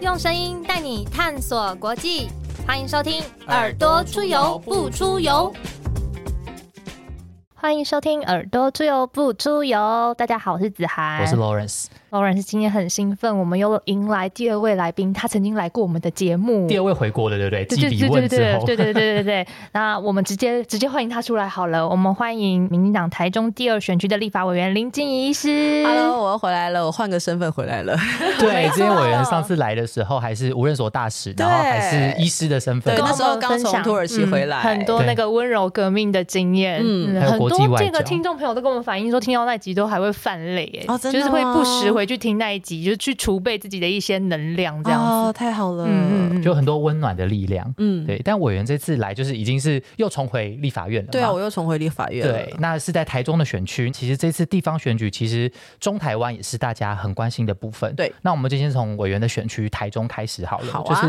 用声音带你探索国际，欢迎收听《耳朵出游不出游》。欢迎收听《耳朵出游不出游》。大家好，我是子涵，我是 Lawrence。Lawrence 今天很兴奋，我们又迎来第二位来宾，他曾经来过我们的节目。第二位回国的，对不对？对对对对对对对对对对。那我们直接直接欢迎他出来好了。我们欢迎民进党台中第二选区的立法委员林静怡医师。Hello，我又回来了，我换个身份回来了。对，这些委员上次来的时候还是无任所大使，然后还是医师的身份。对，那时候刚从土耳其回来，很多那个温柔革命的经验。嗯，很多这个听众朋友都跟我们反映说，听到那集都还会泛泪，哎，就是会不时回去听那一集。就去储备自己的一些能量，这样子太好了，嗯就很多温暖的力量。嗯，对。但委员这次来，就是已经是又重回立法院了。对啊，我又重回立法院。对，那是在台中的选区。其实这次地方选举，其实中台湾也是大家很关心的部分。对，那我们就先从委员的选区台中开始好了。好啊。就是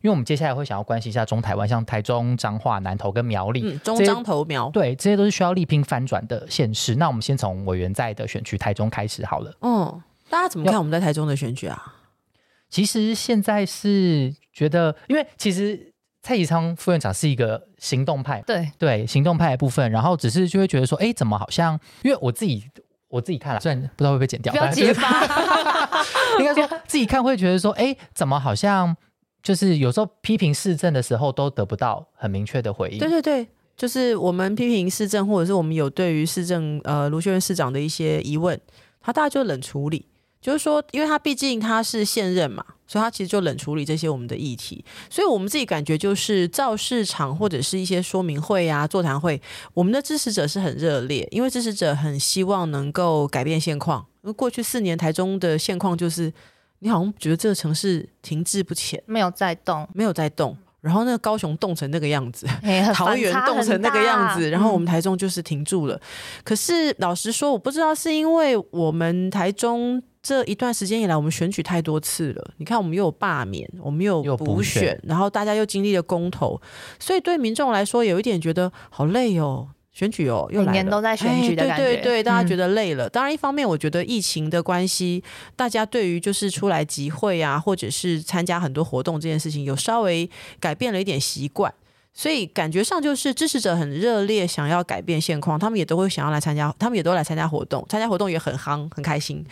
因为我们接下来会想要关心一下中台湾，像台中、彰化、南投跟苗栗。中彰投苗。对，这些都是需要力拼翻转的县市。那我们先从委员在的选区台中开始好了。嗯。大家怎么看我们在台中的选举啊？其实现在是觉得，因为其实蔡宜昌副院长是一个行动派，对对，行动派的部分，然后只是就会觉得说，哎，怎么好像？因为我自己我自己看了，虽然不知道会不会剪掉，不要结巴。应该说自己看会觉得说，哎，怎么好像就是有时候批评市政的时候都得不到很明确的回应。对对对，就是我们批评市政，或者是我们有对于市政呃卢秀燕市长的一些疑问，他大家就冷处理。就是说，因为他毕竟他是现任嘛，所以他其实就冷处理这些我们的议题。所以我们自己感觉就是造市场或者是一些说明会啊、座谈会，我们的支持者是很热烈，因为支持者很希望能够改变现况。因为过去四年台中的现况就是，你好像觉得这个城市停滞不前，没有在动，没有在动。然后那个高雄冻成那个样子，桃园冻成那个样子，然后我们台中就是停住了。可是老实说，我不知道是因为我们台中。这一段时间以来，我们选举太多次了。你看，我们又有罢免，我们又有补选，然后大家又经历了公投，所以对民众来说，有一点觉得好累哦，选举哦，又每年都在选举的感觉。对对对，大家觉得累了。当然，一方面我觉得疫情的关系，大家对于就是出来集会啊，或者是参加很多活动这件事情，有稍微改变了一点习惯。所以感觉上就是支持者很热烈，想要改变现况，他们也都会想要来参加，他们也都来参加活动，参加活动也很夯，很开心。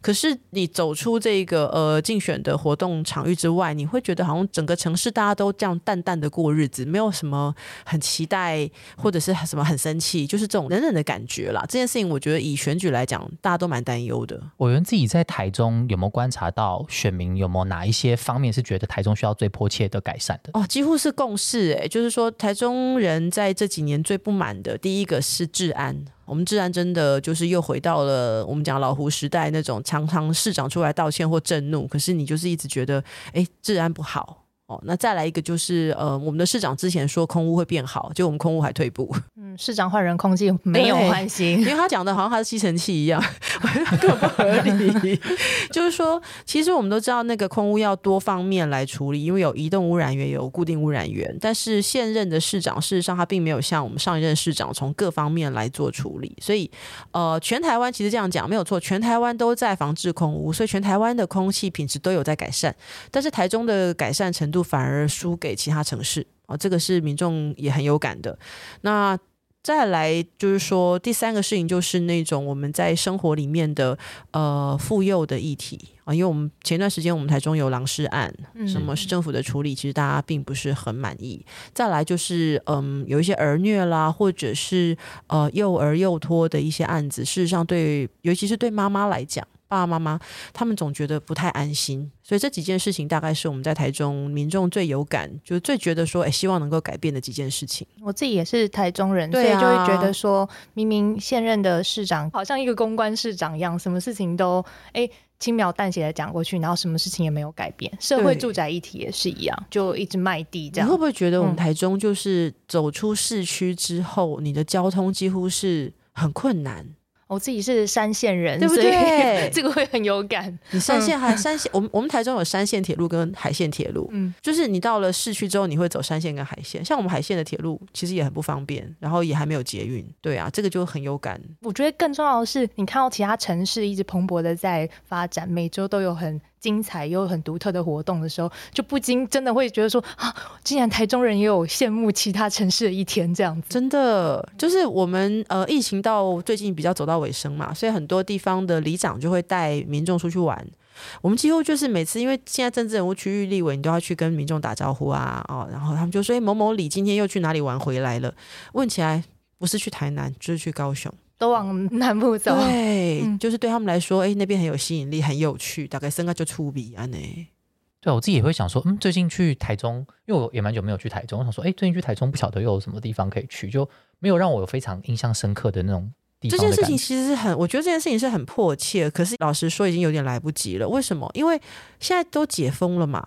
可是你走出这个呃竞选的活动场域之外，你会觉得好像整个城市大家都这样淡淡的过日子，没有什么很期待或者是什么很生气，就是这种冷冷的感觉啦。这件事情我觉得以选举来讲，大家都蛮担忧的。委员自己在台中有没有观察到选民有没有哪一些方面是觉得台中需要最迫切的改善的？哦，几乎是共识哎，就是。是说，台中人在这几年最不满的，第一个是治安。我们治安真的就是又回到了我们讲老胡时代那种，常常市长出来道歉或震怒，可是你就是一直觉得，哎，治安不好。哦，那再来一个就是，呃，我们的市长之前说空屋会变好，就我们空屋还退步。嗯，市长换人，空气没有换新，因为他讲的好像他是吸尘器一样，更不合理。就是说，其实我们都知道那个空屋要多方面来处理，因为有移动污染源，有固定污染源。但是现任的市长，事实上他并没有像我们上一任市长从各方面来做处理。所以，呃，全台湾其实这样讲没有错，全台湾都在防治空屋，所以全台湾的空气品质都有在改善。但是台中的改善程度。反而输给其他城市啊，这个是民众也很有感的。那再来就是说，第三个事情就是那种我们在生活里面的呃妇幼的议题啊，因为我们前段时间我们台中有狼尸案，什么市政府的处理，其实大家并不是很满意。再来就是嗯，有一些儿虐啦，或者是呃幼儿幼托的一些案子，事实上对，尤其是对妈妈来讲。爸爸妈妈他们总觉得不太安心，所以这几件事情大概是我们在台中民众最有感，就最觉得说，哎，希望能够改变的几件事情。我自己也是台中人，所以就会觉得说，明明现任的市长好像一个公关市长一样，什么事情都哎轻描淡写的讲过去，然后什么事情也没有改变。社会住宅议题也是一样，就一直卖地这样。你会不会觉得我们台中就是走出市区之后，你的交通几乎是很困难？我自己是山线人，对不对？这个会很有感。你山县还山县，我们我们台中有山线铁路跟海线铁路，嗯，就是你到了市区之后，你会走山线跟海线。像我们海线的铁路其实也很不方便，然后也还没有捷运。对啊，这个就很有感。我觉得更重要的是，你看到其他城市一直蓬勃的在发展，每周都有很精彩又很独特的活动的时候，就不禁真的会觉得说 啊，竟然台中人也有羡慕其他城市的一天这样子。真的，就是我们呃，疫情到最近比较走到尾声嘛，所以很多地方的里长就会带民众出去玩。我们几乎就是每次，因为现在政治人物区域立委，你都要去跟民众打招呼啊，哦，然后他们就说：“哎，某某李今天又去哪里玩回来了？”问起来，不是去台南，就是去高雄，都往南部走。对，就是对他们来说，哎，那边很有吸引力，很有趣，大概生个就出鼻安呢。对，我自己也会想说，嗯，最近去台中，因为我也蛮久没有去台中，我想说，哎，最近去台中不晓得又有什么地方可以去，就没有让我有非常印象深刻的那种。这件事情其实是很，我觉得这件事情是很迫切，可是老实说已经有点来不及了。为什么？因为现在都解封了嘛，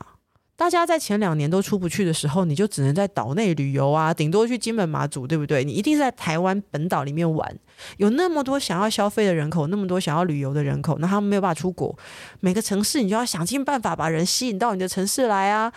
大家在前两年都出不去的时候，你就只能在岛内旅游啊，顶多去金门马祖，对不对？你一定是在台湾本岛里面玩，有那么多想要消费的人口，那么多想要旅游的人口，那他们没有办法出国，每个城市你就要想尽办法把人吸引到你的城市来啊。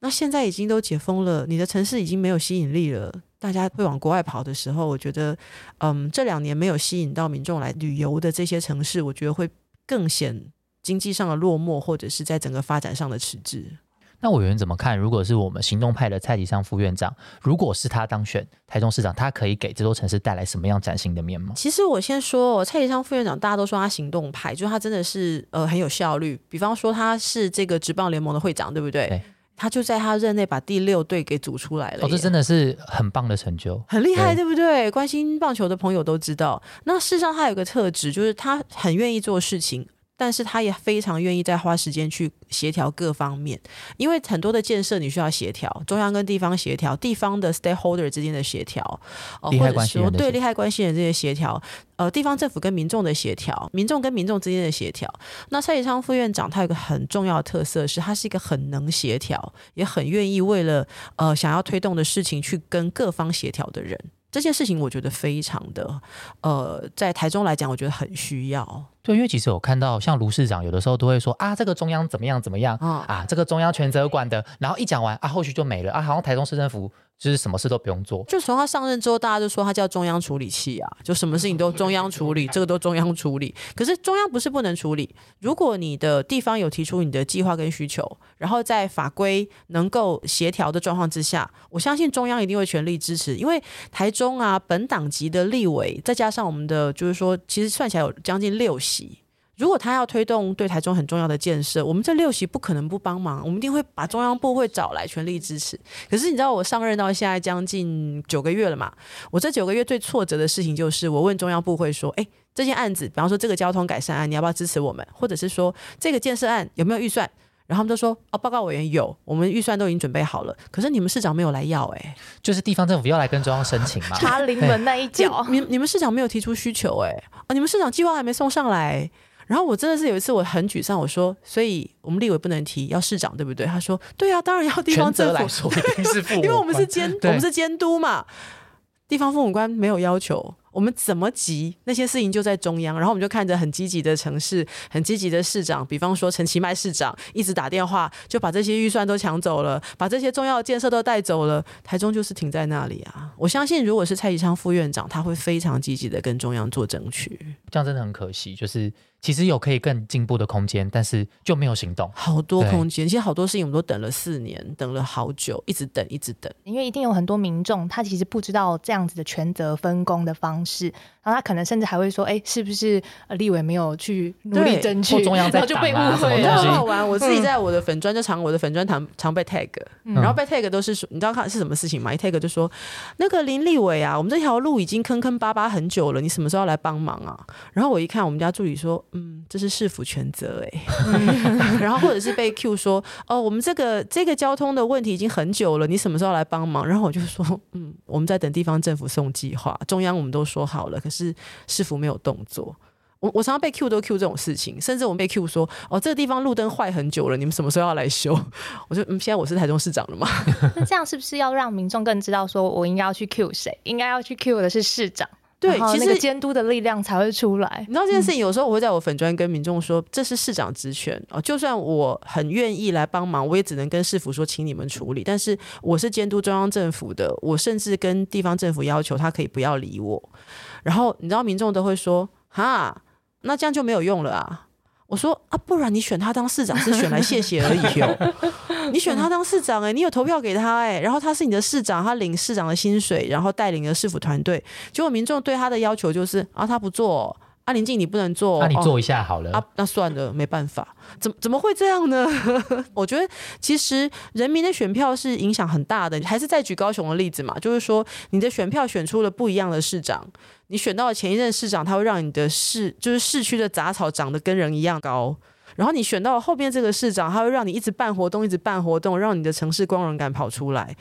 那现在已经都解封了，你的城市已经没有吸引力了。大家会往国外跑的时候，我觉得，嗯，这两年没有吸引到民众来旅游的这些城市，我觉得会更显经济上的落寞，或者是在整个发展上的迟滞。那委员怎么看？如果是我们行动派的蔡启昌副院长，如果是他当选台中市长，他可以给这座城市带来什么样崭新的面貌？其实我先说，蔡启昌副院长，大家都说他行动派，就是他真的是呃很有效率。比方说他是这个职棒联盟的会长，对不对？他就在他任内把第六队给组出来了，哦，这真的是很棒的成就，很厉害，对不对？关心棒球的朋友都知道。那事实上，他有个特质，就是他很愿意做事情。但是他也非常愿意再花时间去协调各方面，因为很多的建设你需要协调，中央跟地方协调，地方的 stakeholder 之间的协调，哦或者说对利害关系人这些协调，呃，地方政府跟民众的协调，民众跟民众之间的协调。那蔡启昌副院长他有个很重要的特色是，他是一个很能协调，也很愿意为了呃想要推动的事情去跟各方协调的人。这件事情我觉得非常的，呃，在台中来讲，我觉得很需要。对，因为其实我看到像卢市长有的时候都会说啊，这个中央怎么样怎么样啊，这个中央全责管的，然后一讲完啊，后续就没了啊，好像台中市政府。就是什么事都不用做，就从他上任之后，大家就说他叫中央处理器啊，就什么事情都中央处理，这个都中央处理。可是中央不是不能处理，如果你的地方有提出你的计划跟需求，然后在法规能够协调的状况之下，我相信中央一定会全力支持。因为台中啊，本党级的立委，再加上我们的，就是说，其实算起来有将近六席。如果他要推动对台中很重要的建设，我们这六席不可能不帮忙，我们一定会把中央部会找来全力支持。可是你知道，我上任到现在将近九个月了嘛？我这九个月最挫折的事情就是，我问中央部会说：“哎，这件案子，比方说这个交通改善案，你要不要支持我们？或者是说这个建设案有没有预算？”然后他们就说：“哦，报告委员有，我们预算都已经准备好了。可是你们市长没有来要，哎，就是地方政府要来跟中央申请嘛，查临门那一脚。你你们市长没有提出需求，哎，啊，你们市长计划还没送上来。”然后我真的是有一次我很沮丧，我说，所以我们立委不能提，要市长对不对？他说，对啊，当然要地方政府，因为我们是监，我们是监督嘛，地方父母官没有要求。我们怎么急？那些事情就在中央，然后我们就看着很积极的城市，很积极的市长，比方说陈其迈市长，一直打电话就把这些预算都抢走了，把这些重要的建设都带走了。台中就是停在那里啊！我相信，如果是蔡其昌副院长，他会非常积极的跟中央做争取。这样真的很可惜，就是。其实有可以更进步的空间，但是就没有行动。好多空间，其实好多事情我们都等了四年，等了好久，一直等，一直等。因为一定有很多民众，他其实不知道这样子的权责分工的方式，然后他可能甚至还会说：“哎，是不是立委没有去努力争取？”中央在就被误会，很好玩。我自己在我的粉砖就常我的粉砖常常被 tag，然后被 tag 都是说，你知道看是什么事情吗？一 tag 就说那个林立伟啊，我们这条路已经坑坑巴巴很久了，你什么时候要来帮忙啊？然后我一看，我们家助理说：“嗯，这是市。”府全责哎，然后或者是被 Q 说哦，我们这个这个交通的问题已经很久了，你什么时候来帮忙？然后我就说嗯，我们在等地方政府送计划，中央我们都说好了，可是市府没有动作。我我常常被 Q 都 Q 这种事情，甚至我们被 Q 说哦，这个地方路灯坏很久了，你们什么时候要来修？我说嗯，现在我是台中市长了嘛，那这样是不是要让民众更知道说我应该要去 Q 谁？应该要去 Q 的是市长？对，其实监督的力量才会出来。你知道这件事情，有时候我会在我粉专跟民众说，这是市长职权哦。就算我很愿意来帮忙，我也只能跟市府说，请你们处理。但是我是监督中央政府的，我甚至跟地方政府要求他可以不要理我。然后你知道民众都会说，哈，那这样就没有用了啊。我说啊，不然你选他当市长是选来谢谢而已哦。你选他当市长哎，你有投票给他哎，然后他是你的市长，他领市长的薪水，然后带领了市府团队。结果民众对他的要求就是啊，他不做。啊，林静，你不能做，那你做一下好了。啊，那算了，没办法。怎么怎么会这样呢？我觉得其实人民的选票是影响很大的。还是再举高雄的例子嘛，就是说你的选票选出了不一样的市长，你选到了前一任市长，他会让你的市就是市区的杂草长得跟人一样高。然后你选到后面这个市长，他会让你一直办活动，一直办活动，让你的城市光荣感跑出来。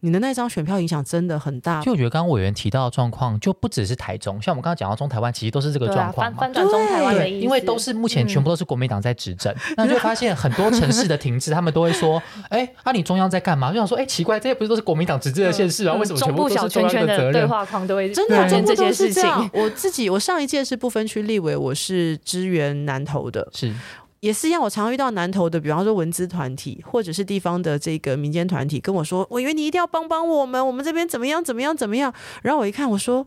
你的那张选票影响真的很大。就我觉得刚刚委员提到的状况，就不只是台中，像我们刚刚讲到中台湾，其实都是这个状况。翻转中台湾的意思，因为都是目前全部都是国民党在执政，那就发现很多城市的停滞，他们都会说：“哎，啊，你中央在干嘛？”就想说：“哎，奇怪，这些不是都是国民党执政的县市啊？为什么全部都是中央的责任？”对话框都会真的这些事情。我自己，我上一届是不分区立委，我是支援南投的，是。也是一样，我常遇到南投的，比方说文资团体或者是地方的这个民间团体，跟我说：“我以为你一定要帮帮我们，我们这边怎么样怎么样怎么样。”然后我一看，我说：“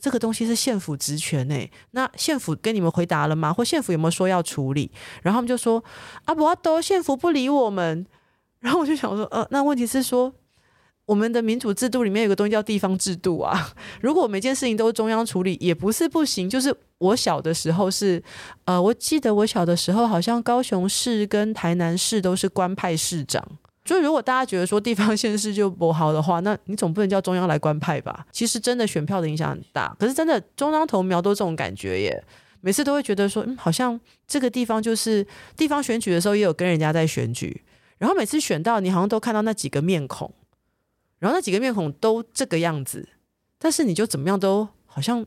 这个东西是县府职权诶，那县府跟你们回答了吗？或县府有没有说要处理？”然后他们就说：“啊，不阿多，县府不理我们。”然后我就想说：“呃，那问题是说。”我们的民主制度里面有个东西叫地方制度啊，如果每件事情都是中央处理，也不是不行。就是我小的时候是，呃，我记得我小的时候好像高雄市跟台南市都是官派市长。就如果大家觉得说地方县市就不好的话，那你总不能叫中央来官派吧？其实真的选票的影响很大，可是真的中央投苗都这种感觉耶，每次都会觉得说，嗯，好像这个地方就是地方选举的时候也有跟人家在选举，然后每次选到你好像都看到那几个面孔。然后那几个面孔都这个样子，但是你就怎么样都好像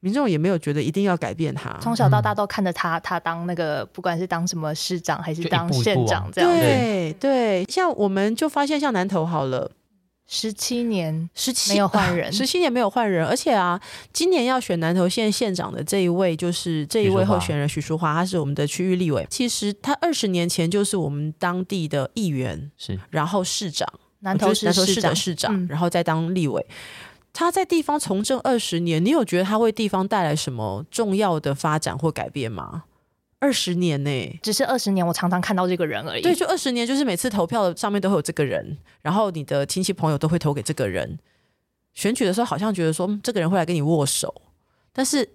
民众也没有觉得一定要改变他。从小到大都看着他，他当那个不管是当什么市长还是当县长这样。对对，像我们就发现像南投好了，十七年十七没有换人，十七年没有换人，而且啊，今年要选南投县县长的这一位就是这一位候选人许淑华，他是我们的区域立委。其实他二十年前就是我们当地的议员，是然后市长。南投市市的市长，然后再当立委。他在地方从政二十年，你有觉得他为地方带来什么重要的发展或改变吗？二十年呢？只是二十年，我常常看到这个人而已。对，就二十年，就是每次投票上面都会有这个人，然后你的亲戚朋友都会投给这个人。选举的时候，好像觉得说这个人会来跟你握手，但是。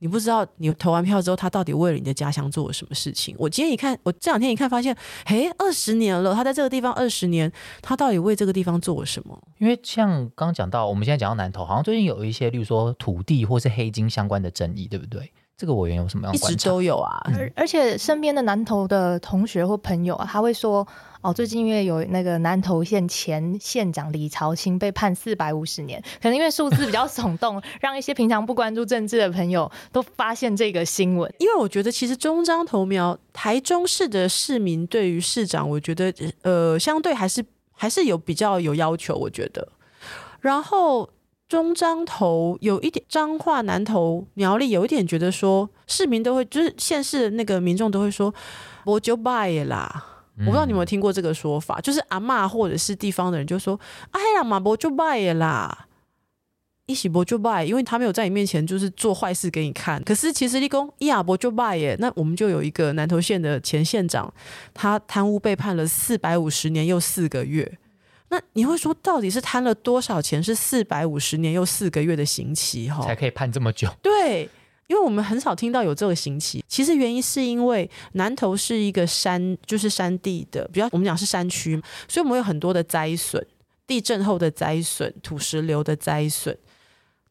你不知道你投完票之后，他到底为了你的家乡做了什么事情？我今天一看，我这两天一看，发现，嘿，二十年了，他在这个地方二十年，他到底为这个地方做了什么？因为像刚刚讲到，我们现在讲到南投，好像最近有一些，例如说土地或是黑金相关的争议，对不对？这个委员有什么样？一直都有啊，而而且身边的南投的同学或朋友啊，他会说。哦，最近因为有那个南投县前县长李朝清被判四百五十年，可能因为数字比较耸动，让一些平常不关注政治的朋友都发现这个新闻。因为我觉得其实中章投苗台中市的市民对于市长，我觉得呃相对还是还是有比较有要求，我觉得。然后中章投有一点彰化南投苗栗有一点觉得说市民都会就是县市的那个民众都会说我就拜啦。我不知道你有没有听过这个说法，就是阿妈或者是地方的人就说：“哎呀，马伯就拜啦，一起不就拜，因为他没有在你面前就是做坏事给你看。可是其实立功一啊不就拜耶，那我们就有一个南投县的前县长，他贪污被判了四百五十年又四个月。那你会说，到底是贪了多少钱？是四百五十年又四个月的刑期哈，才可以判这么久？对。”因为我们很少听到有这个刑期，其实原因是因为南投是一个山，就是山地的，比较我们讲是山区，所以我们有很多的灾损，地震后的灾损、土石流的灾损。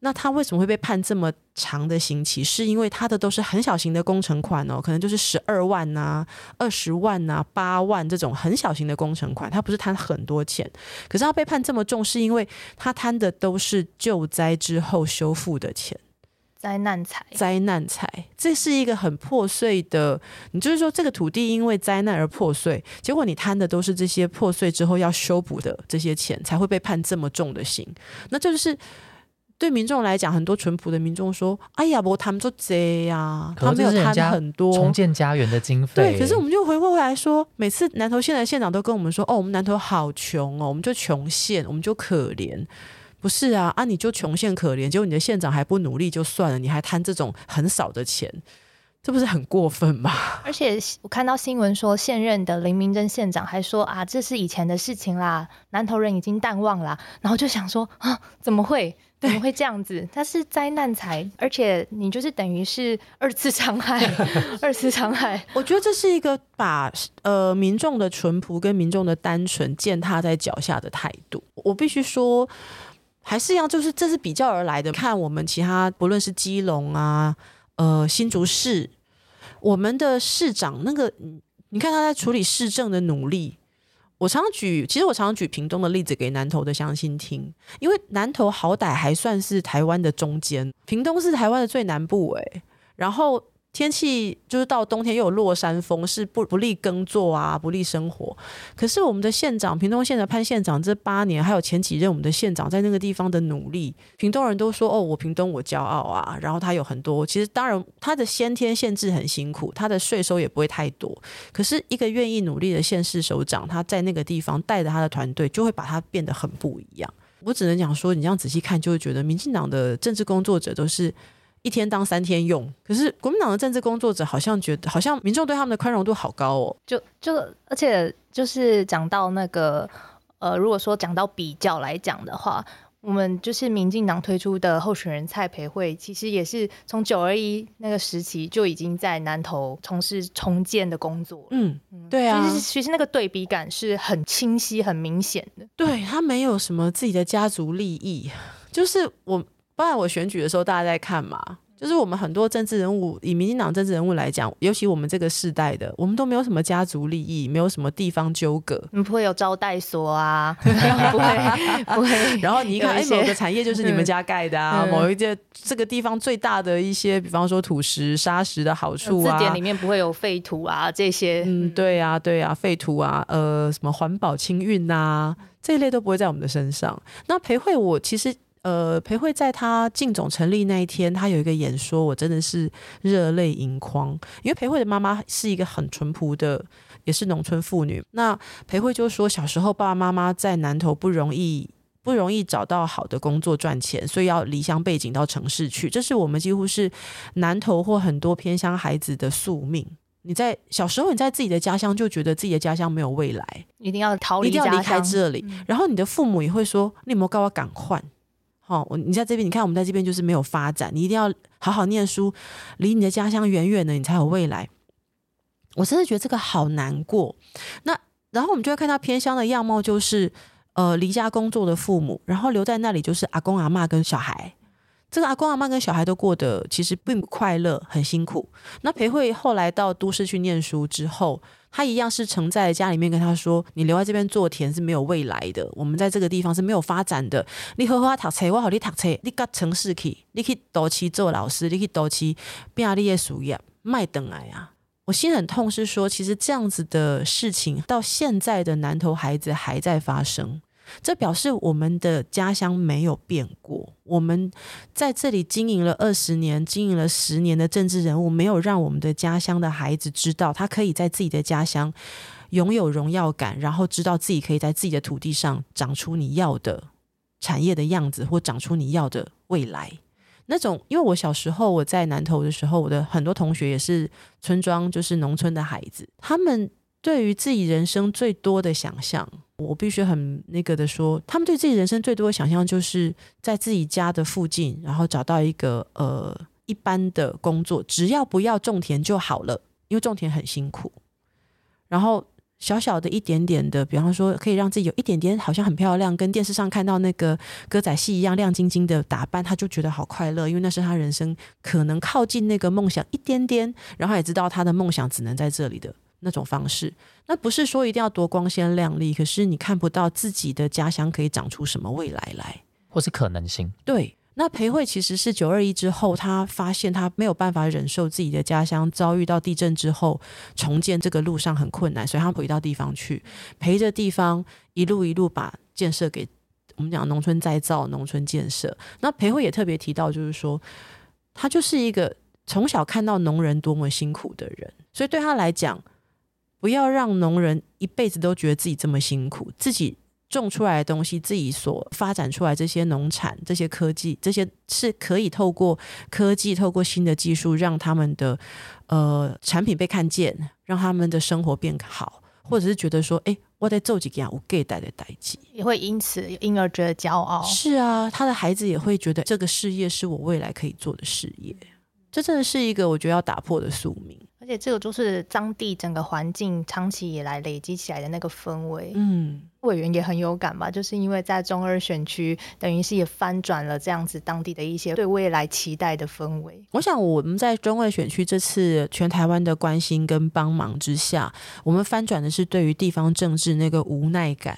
那他为什么会被判这么长的刑期？是因为他的都是很小型的工程款哦，可能就是十二万呐、二十万呐、八万这种很小型的工程款，他不是贪很多钱，可是他被判这么重，是因为他贪的都是救灾之后修复的钱。灾难财，灾难财，这是一个很破碎的。你就是说，这个土地因为灾难而破碎，结果你贪的都是这些破碎之后要修补的这些钱，才会被判这么重的刑。那这就是对民众来讲，很多淳朴的民众说：“哎呀，我贪做贼呀，他没有贪很多重建家园的经费。”对，可是我们就回过回来说，每次南投县的县长都跟我们说：“哦，我们南投好穷哦，我们就穷县，我们就可怜。”不是啊，啊，你就穷县可怜，结果你的县长还不努力就算了，你还贪这种很少的钱，这不是很过分吗？而且我看到新闻说，现任的林明珍县长还说啊，这是以前的事情啦，南投人已经淡忘啦。然后就想说啊，怎么会？怎么会这样子？它是灾难财，而且你就是等于是二次伤害，二次伤害。我觉得这是一个把呃民众的淳朴跟民众的单纯践踏在脚下的态度。我必须说，还是要就是这是比较而来的。看我们其他不论是基隆啊，呃新竹市，我们的市长那个，你看他在处理市政的努力。我常常举，其实我常常举屏东的例子给南投的乡亲听，因为南投好歹还算是台湾的中间，屏东是台湾的最南部哎，然后。天气就是到冬天又有落山风，是不不利耕作啊，不利生活。可是我们的县长，屏东县的潘县长，这八年还有前几任我们的县长在那个地方的努力，屏东人都说哦，我屏东我骄傲啊。然后他有很多，其实当然他的先天限制很辛苦，他的税收也不会太多。可是一个愿意努力的县市首长，他在那个地方带着他的团队，就会把他变得很不一样。我只能讲说，你这样仔细看，就会觉得民进党的政治工作者都是。一天当三天用，可是国民党的政治工作者好像觉得，好像民众对他们的宽容度好高哦。就就而且就是讲到那个呃，如果说讲到比较来讲的话，我们就是民进党推出的候选人蔡培慧，其实也是从九二一那个时期就已经在南投从事重建的工作。嗯，对啊，其实其实那个对比感是很清晰、很明显的。对他没有什么自己的家族利益，就是我。不然我选举的时候，大家在看嘛，就是我们很多政治人物，以民进党政治人物来讲，尤其我们这个世代的，我们都没有什么家族利益，没有什么地方纠葛，不会有招待所啊，不会不会。然后你一看，哎，某个产业就是你们家盖的啊，某一件这个地方最大的一些，比方说土石、砂石的好处啊，字典里面不会有废土啊这些。嗯，对啊，对啊，废土啊，呃，什么环保清运呐，这一类都不会在我们的身上。那裴慧，我其实。呃，裴慧在他进总成立那一天，他有一个演说，我真的是热泪盈眶。因为裴慧的妈妈是一个很淳朴的，也是农村妇女。那裴慧就说，小时候爸爸妈妈在南头不容易，不容易找到好的工作赚钱，所以要离乡背井到城市去。这是我们几乎是南头或很多偏乡孩子的宿命。你在小时候，你在自己的家乡就觉得自己的家乡没有未来，一定要逃离，一定要离开这里。然后你的父母也会说：“你有没有告我赶快？”哦，我你在这边，你看我们在这边就是没有发展，你一定要好好念书，离你的家乡远远的，你才有未来。我真的觉得这个好难过。那然后我们就会看到偏乡的样貌，就是呃离家工作的父母，然后留在那里就是阿公阿妈跟小孩。这个阿公阿妈跟小孩都过得其实并不快乐，很辛苦。那裴慧后来到都市去念书之后。他一样是承在家里面跟他说：“你留在这边做田是没有未来的，我们在这个地方是没有发展的。你好好读册，我好你读册，你到城市去，你去多去做老师，你去多去变你的事业，卖等来啊！”我心很痛，是说其实这样子的事情到现在的南头孩子还在发生。这表示我们的家乡没有变过。我们在这里经营了二十年、经营了十年的政治人物，没有让我们的家乡的孩子知道，他可以在自己的家乡拥有荣耀感，然后知道自己可以在自己的土地上长出你要的产业的样子，或长出你要的未来。那种，因为我小时候我在南投的时候，我的很多同学也是村庄，就是农村的孩子，他们对于自己人生最多的想象。我必须很那个的说，他们对自己人生最多的想象，就是在自己家的附近，然后找到一个呃一般的工作，只要不要种田就好了，因为种田很辛苦。然后小小的一点点的，比方说可以让自己有一点点好像很漂亮，跟电视上看到那个歌仔戏一样亮晶晶的打扮，他就觉得好快乐，因为那是他人生可能靠近那个梦想一点点，然后也知道他的梦想只能在这里的。那种方式，那不是说一定要多光鲜亮丽，可是你看不到自己的家乡可以长出什么未来来，或是可能性。对，那裴慧其实是九二一之后，他发现他没有办法忍受自己的家乡遭遇到地震之后重建这个路上很困难，所以他回到地方去陪着地方一路一路把建设给我们讲农村再造、农村建设。那裴慧也特别提到，就是说他就是一个从小看到农人多么辛苦的人，所以对他来讲。不要让农人一辈子都觉得自己这么辛苦，自己种出来的东西，自己所发展出来这些农产、这些科技，这些是可以透过科技、透过新的技术，让他们的呃产品被看见，让他们的生活变好，或者是觉得说，哎，我在做几件我给带的代际，也会因此因而觉得骄傲。是啊，他的孩子也会觉得这个事业是我未来可以做的事业。这真的是一个我觉得要打破的宿命。而且这个就是当地整个环境长期以来累积起来的那个氛围。嗯，委员也很有感吧，就是因为在中二选区，等于是也翻转了这样子当地的一些对未来期待的氛围。我想我们在中二选区这次全台湾的关心跟帮忙之下，我们翻转的是对于地方政治那个无奈感。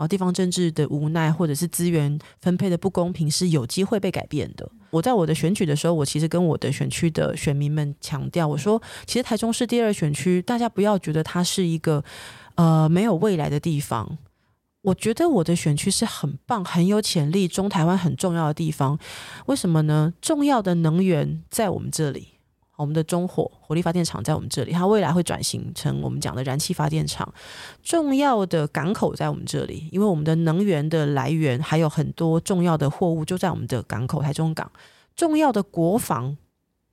然后地方政治的无奈，或者是资源分配的不公平，是有机会被改变的。我在我的选举的时候，我其实跟我的选区的选民们强调，我说，其实台中市第二选区，大家不要觉得它是一个呃没有未来的地方。我觉得我的选区是很棒、很有潜力、中台湾很重要的地方。为什么呢？重要的能源在我们这里。我们的中火火力发电厂在我们这里，它未来会转型成我们讲的燃气发电厂。重要的港口在我们这里，因为我们的能源的来源还有很多重要的货物就在我们的港口台中港。重要的国防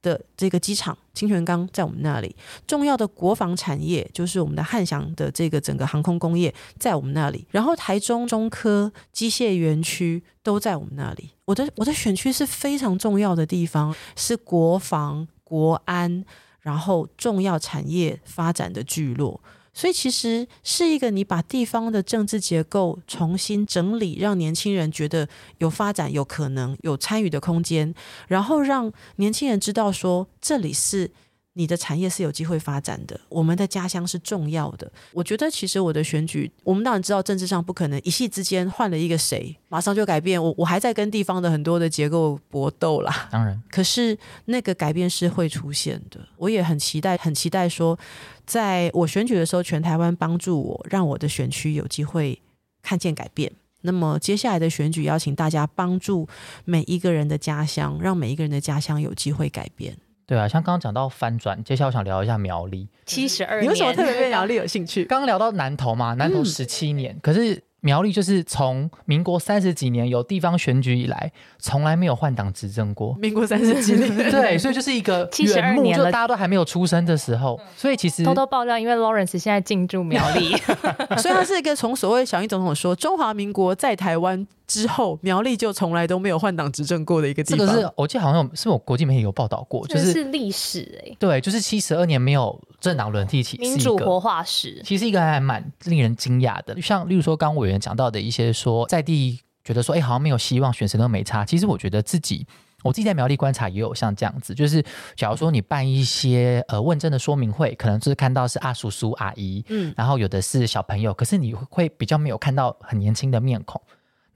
的这个机场清泉岗在我们那里，重要的国防产业就是我们的汉翔的这个整个航空工业在我们那里。然后台中中科机械园区都在我们那里。我的我的选区是非常重要的地方，是国防。国安，然后重要产业发展的聚落，所以其实是一个你把地方的政治结构重新整理，让年轻人觉得有发展、有可能、有参与的空间，然后让年轻人知道说这里是。你的产业是有机会发展的，我们的家乡是重要的。我觉得其实我的选举，我们当然知道政治上不可能一夕之间换了一个谁，马上就改变。我我还在跟地方的很多的结构搏斗啦。当然，可是那个改变是会出现的。我也很期待，很期待说，在我选举的时候，全台湾帮助我，让我的选区有机会看见改变。那么接下来的选举，邀请大家帮助每一个人的家乡，让每一个人的家乡有机会改变。对啊，像刚刚讲到翻转，接下来我想聊一下苗栗七十二年，你为什么特别对苗栗有 兴趣？刚刚聊到南投嘛，南投十七年，可是。苗栗就是从民国三十几年有地方选举以来，从来没有换党执政过。民国三十几年，对，所以就是一个 七十二年了，大家都还没有出生的时候。所以其实偷偷爆料，因为 Lawrence 现在进驻苗栗，所以他是一个从所谓小英总统说中华民国在台湾之后，苗栗就从来都没有换党执政过的一个地方。这个是我记得好像是我国际媒体有报道过，就是是历史哎，对，就是七十二年没有政党轮替起，民主活化石，其实一个还蛮令人惊讶的。像例如说刚委员讲到的一些。说在地觉得说，哎，好像没有希望，选谁都没差。其实我觉得自己，我自己在苗栗观察也有像这样子，就是假如说你办一些呃问政的说明会，可能就是看到是阿叔叔阿姨，嗯，然后有的是小朋友，可是你会比较没有看到很年轻的面孔。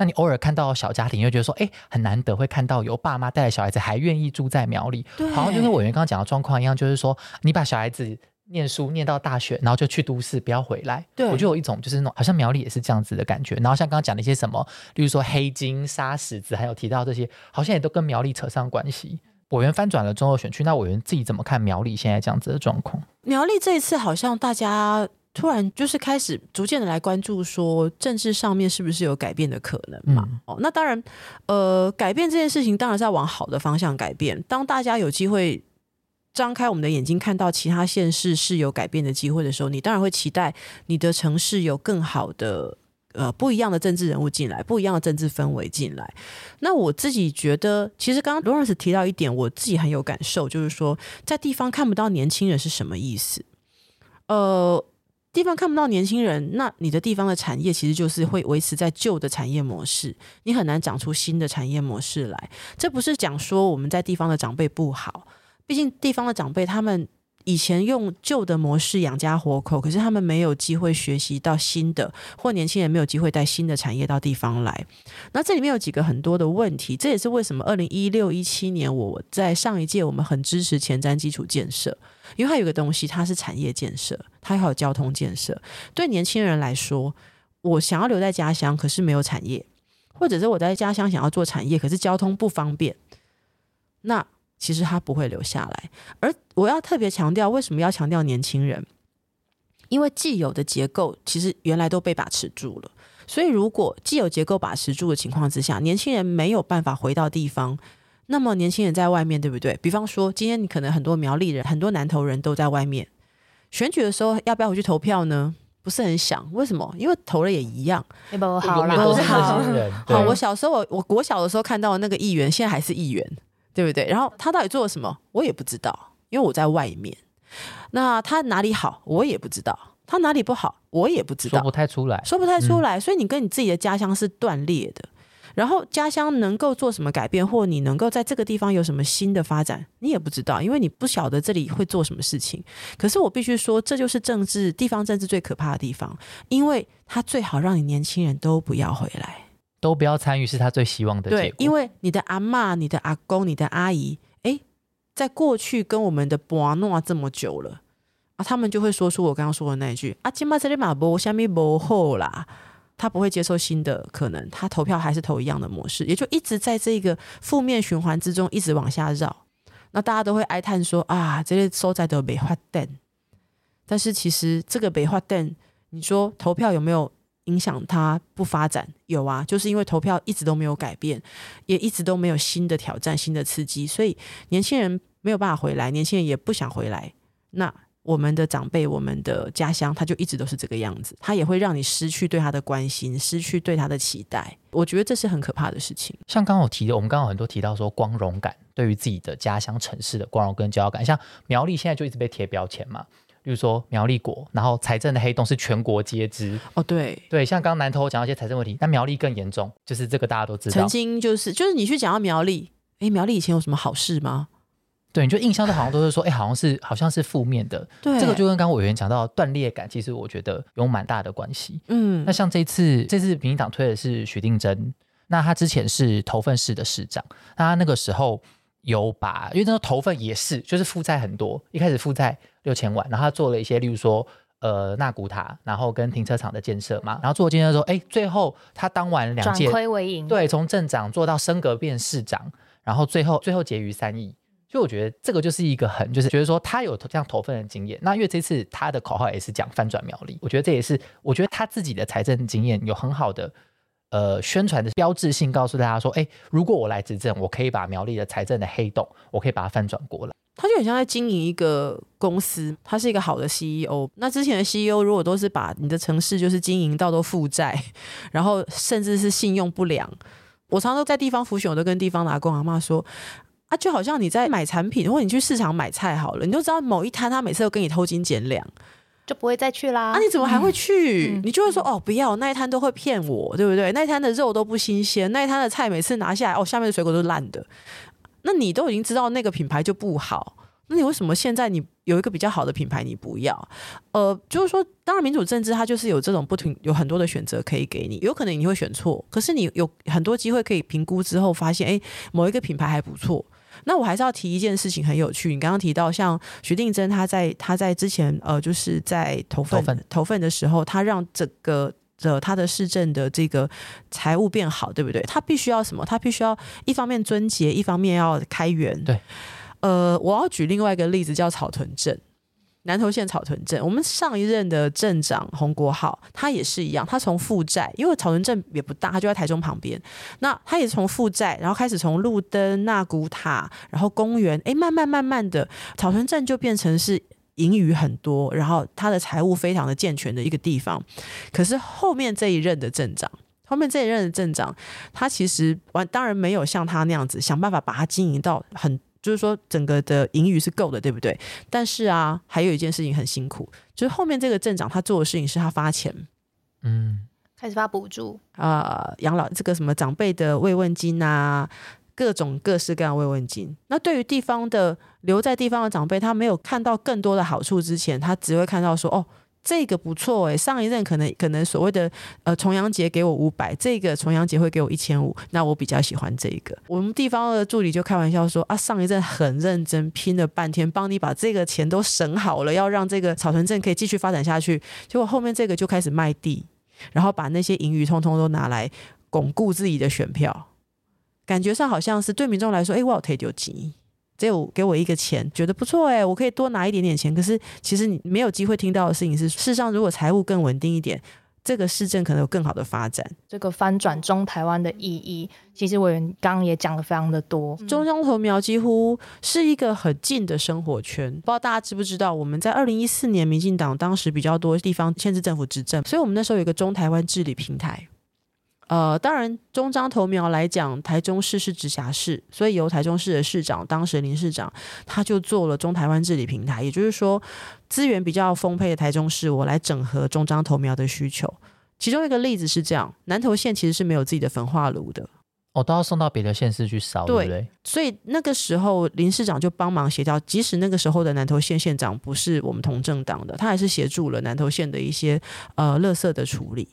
那你偶尔看到小家庭，又觉得说，哎，很难得会看到有爸妈带着小孩子还愿意住在苗栗，好像就跟委员刚刚讲的状况一样，就是说你把小孩子。念书念到大学，然后就去都市，不要回来。对我就有一种就是那种，好像苗栗也是这样子的感觉。然后像刚刚讲的一些什么，例如说黑金、沙石子，还有提到这些，好像也都跟苗栗扯上关系。委员翻转了中后选区，那委员自己怎么看苗栗现在这样子的状况？苗栗这一次好像大家突然就是开始逐渐的来关注，说政治上面是不是有改变的可能嘛？哦，那当然，呃，改变这件事情当然是要往好的方向改变。当大家有机会。张开我们的眼睛，看到其他县市是有改变的机会的时候，你当然会期待你的城市有更好的呃不一样的政治人物进来，不一样的政治氛围进来。那我自己觉得，其实刚刚罗尔斯提到一点，我自己很有感受，就是说在地方看不到年轻人是什么意思？呃，地方看不到年轻人，那你的地方的产业其实就是会维持在旧的产业模式，你很难长出新的产业模式来。这不是讲说我们在地方的长辈不好。毕竟地方的长辈，他们以前用旧的模式养家活口，可是他们没有机会学习到新的，或年轻人没有机会带新的产业到地方来。那这里面有几个很多的问题，这也是为什么二零一六一七年我在上一届我们很支持前瞻基础建设，因为它有个东西，它是产业建设，它还有交通建设。对年轻人来说，我想要留在家乡，可是没有产业，或者是我在家乡想要做产业，可是交通不方便，那。其实他不会留下来，而我要特别强调，为什么要强调年轻人？因为既有的结构其实原来都被把持住了。所以如果既有结构把持住的情况之下，年轻人没有办法回到地方，那么年轻人在外面，对不对？比方说，今天你可能很多苗栗人、很多南投人都在外面选举的时候，要不要回去投票呢？不是很想，为什么？因为投了也一样。不好啦，都是好人。好，我小时候，我我国小的时候看到的那个议员，现在还是议员，对不对？然后他到底做了什么，我也不知道，因为我在外面。那他哪里好，我也不知道；他哪里不好，我也不知道，说不太出来，说不太出来。所以你跟你自己的家乡是断裂的。然后家乡能够做什么改变，或你能够在这个地方有什么新的发展，你也不知道，因为你不晓得这里会做什么事情。可是我必须说，这就是政治地方政治最可怕的地方，因为他最好让你年轻人都不要回来，都不要参与，是他最希望的结果。因为你的阿妈、你的阿公、你的阿姨，哎，在过去跟我们的伯诺这么久了啊，他们就会说出我刚刚说的那一句：“啊，今嘛这里马波下面不好啦。”他不会接受新的可能，他投票还是投一样的模式，也就一直在这个负面循环之中一直往下绕。那大家都会哀叹说啊，这些收在的北化蛋。但是其实这个北化蛋，你说投票有没有影响它不发展？有啊，就是因为投票一直都没有改变，也一直都没有新的挑战、新的刺激，所以年轻人没有办法回来，年轻人也不想回来。那。我们的长辈，我们的家乡，他就一直都是这个样子，他也会让你失去对他的关心，失去对他的期待。我觉得这是很可怕的事情。像刚刚我提的，我们刚刚很多提到说光荣感，对于自己的家乡城市的光荣跟骄傲感，像苗栗现在就一直被贴标签嘛，比如说苗栗国，然后财政的黑洞是全国皆知。哦，对对，像刚刚南投讲到一些财政问题，那苗栗更严重，就是这个大家都知道。曾经就是就是你去讲到苗栗，哎，苗栗以前有什么好事吗？对，你就印象都好像都是说，哎，好像是好像是负面的。对，这个就跟刚刚委员讲到断裂感，其实我觉得有蛮大的关系。嗯，那像这次这次民进党推的是许定真，那他之前是投份市的市长，那他那个时候有把，因为那个投份也是就是负债很多，一开始负债六千万，然后他做了一些，例如说呃纳古塔，然后跟停车场的建设嘛，然后做建设说，哎，最后他当完两届转亏为盈，对，从镇长做到升格变市长，然后最后最后结余三亿。所以我觉得这个就是一个很，就是觉得说他有这样投份的经验。那因为这次他的口号也是讲翻转苗栗，我觉得这也是我觉得他自己的财政经验有很好的呃宣传的标志性，告诉大家说，哎，如果我来执政，我可以把苗栗的财政的黑洞，我可以把它翻转过来。他就很像在经营一个公司，他是一个好的 CEO。那之前的 CEO 如果都是把你的城市就是经营到都负债，然后甚至是信用不良，我常常都在地方服选，我都跟地方的阿公阿妈说。啊，就好像你在买产品，或者你去市场买菜好了，你就知道某一摊他每次都跟你偷斤减两，就不会再去啦。啊，你怎么还会去？你就会说哦，不要那一摊都会骗我，对不对？那一摊的肉都不新鲜，那一摊的菜每次拿下来，哦，下面的水果都是烂的。那你都已经知道那个品牌就不好，那你为什么现在你有一个比较好的品牌你不要？呃，就是说，当然民主政治它就是有这种不停有很多的选择可以给你，有可能你会选错，可是你有很多机会可以评估之后发现，哎，某一个品牌还不错。那我还是要提一件事情，很有趣。你刚刚提到，像徐定珍，他在他在之前呃，就是在投份投份的时候，他让整个的他的市政的这个财务变好，对不对？他必须要什么？他必须要一方面尊节，一方面要开源。对，呃，我要举另外一个例子，叫草屯镇。南投县草屯镇，我们上一任的镇长洪国浩，他也是一样，他从负债，因为草屯镇也不大，他就在台中旁边，那他也从负债，然后开始从路灯、纳古塔，然后公园，哎，慢慢慢慢的，草屯镇就变成是盈余很多，然后他的财务非常的健全的一个地方。可是后面这一任的镇长，后面这一任的镇长，他其实完当然没有像他那样子想办法把它经营到很。就是说，整个的盈余是够的，对不对？但是啊，还有一件事情很辛苦，就是后面这个镇长他做的事情是他发钱，嗯，开始发补助啊，养老这个什么长辈的慰问金啊，各种各式各样慰问金。那对于地方的留在地方的长辈，他没有看到更多的好处之前，他只会看到说，哦。这个不错哎，上一任可能可能所谓的呃重阳节给我五百，这个重阳节会给我一千五，那我比较喜欢这个。我们地方的助理就开玩笑说啊，上一任很认真拼了半天，帮你把这个钱都省好了，要让这个草屯镇可以继续发展下去。结果后面这个就开始卖地，然后把那些盈余通通都拿来巩固自己的选票，感觉上好像是对民众来说，哎，我有退丢钱。只有给我一个钱，觉得不错哎，我可以多拿一点点钱。可是其实你没有机会听到的事情是，事实上如果财务更稳定一点，这个市政可能有更好的发展。这个翻转中台湾的意义，其实委员刚刚也讲的非常的多。中央头苗几乎是一个很近的生活圈，不知道大家知不知道？我们在二零一四年，民进党当时比较多地方县市政府执政，所以我们那时候有一个中台湾治理平台。呃，当然，中彰投苗来讲，台中市是直辖市，所以由台中市的市长，当时林市长，他就做了中台湾治理平台，也就是说，资源比较丰沛的台中市，我来整合中彰投苗的需求。其中一个例子是这样，南投县其实是没有自己的焚化炉的，哦，都要送到别的县市去烧，对不对？所以那个时候林市长就帮忙协调，即使那个时候的南投县县长不是我们同政党的，他还是协助了南投县的一些呃垃圾的处理。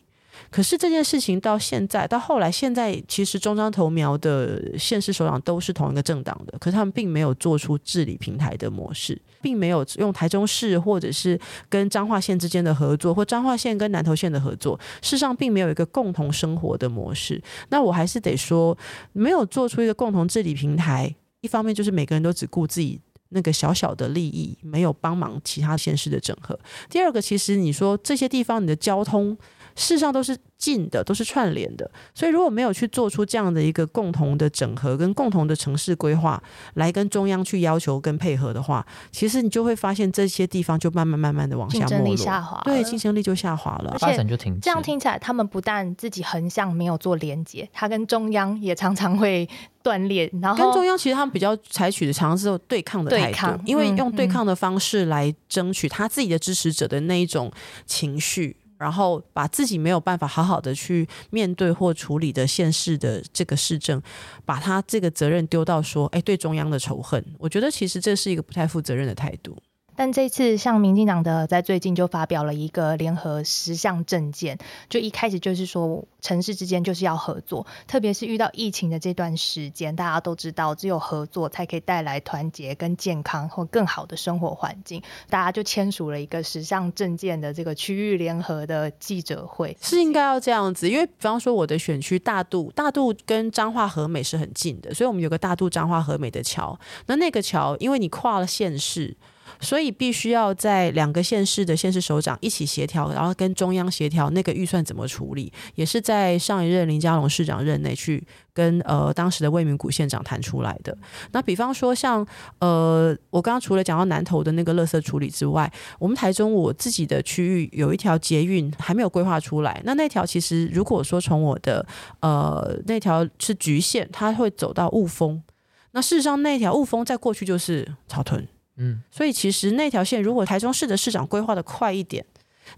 可是这件事情到现在到后来，现在其实中央投苗的县市首长都是同一个政党的，可是他们并没有做出治理平台的模式，并没有用台中市或者是跟彰化县之间的合作，或彰化县跟南投县的合作，事实上并没有一个共同生活的模式。那我还是得说，没有做出一个共同治理平台，一方面就是每个人都只顾自己那个小小的利益，没有帮忙其他县市的整合。第二个，其实你说这些地方你的交通。事实上都是近的，都是串联的，所以如果没有去做出这样的一个共同的整合跟共同的城市规划，来跟中央去要求跟配合的话，其实你就会发现这些地方就慢慢慢慢的往下没落，下滑，对，竞争力就下滑了，发展就停。这样听起来，他们不但自己横向没有做连接，他跟中央也常常会断裂，然后跟中央其实他们比较采取的常常是对抗的态度，因为用对抗的方式来争取他自己的支持者的那一种情绪。然后把自己没有办法好好的去面对或处理的现世的这个市政，把他这个责任丢到说，哎，对中央的仇恨，我觉得其实这是一个不太负责任的态度。但这次像民进党的在最近就发表了一个联合十项政见，就一开始就是说城市之间就是要合作，特别是遇到疫情的这段时间，大家都知道只有合作才可以带来团结跟健康或更好的生活环境，大家就签署了一个十项政见的这个区域联合的记者会，是应该要这样子，因为比方说我的选区大渡，大渡跟彰化和美是很近的，所以我们有个大渡彰化和美的桥，那那个桥因为你跨了县市。所以必须要在两个县市的县市首长一起协调，然后跟中央协调那个预算怎么处理，也是在上一任林佳龙市长任内去跟呃当时的魏明谷县长谈出来的。那比方说像呃我刚刚除了讲到南投的那个垃圾处理之外，我们台中我自己的区域有一条捷运还没有规划出来。那那条其实如果说从我的呃那条是局限，它会走到雾峰。那事实上那条雾峰在过去就是草屯。嗯，所以其实那条线如果台中市的市长规划的快一点，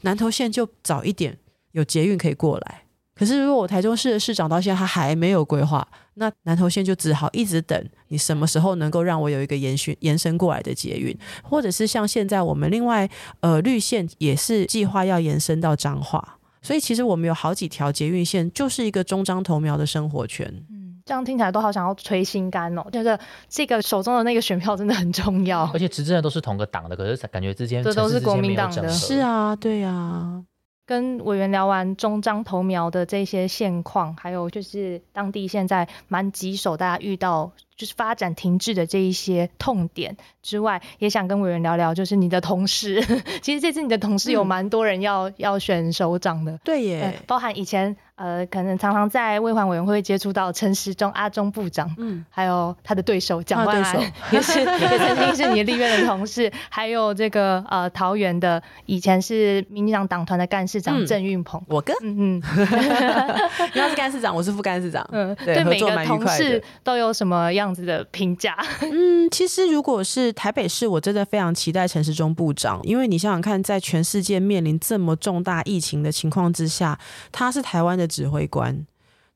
南投县就早一点有捷运可以过来。可是如果我台中市的市长到现在他还没有规划，那南投县就只好一直等你什么时候能够让我有一个延续延伸过来的捷运，或者是像现在我们另外呃绿线也是计划要延伸到彰化，所以其实我们有好几条捷运线，就是一个中彰投苗的生活圈。这样听起来都好想要吹心肝哦，就是这个手中的那个选票真的很重要。而且执政的都是同个党的，可是感觉之间 这都是国民党的，是啊，对啊。跟委员聊完中彰投苗的这些现况，还有就是当地现在蛮棘手，大家遇到。就是发展停滞的这一些痛点之外，也想跟委员聊聊，就是你的同事，其实这次你的同事有蛮多人要要选首长的，对耶，包含以前呃可能常常在卫环委员会接触到陈时中阿中部长，嗯，还有他的对手蒋万安，也是也曾经是你立院的同事，还有这个呃桃园的以前是民进党党团的干事长郑运鹏，我跟。嗯嗯，他是干事长，我是副干事长，嗯，对，每个同事都有什么样？样子的评价，嗯，其实如果是台北市，我真的非常期待陈时中部长，因为你想想看，在全世界面临这么重大疫情的情况之下，他是台湾的指挥官，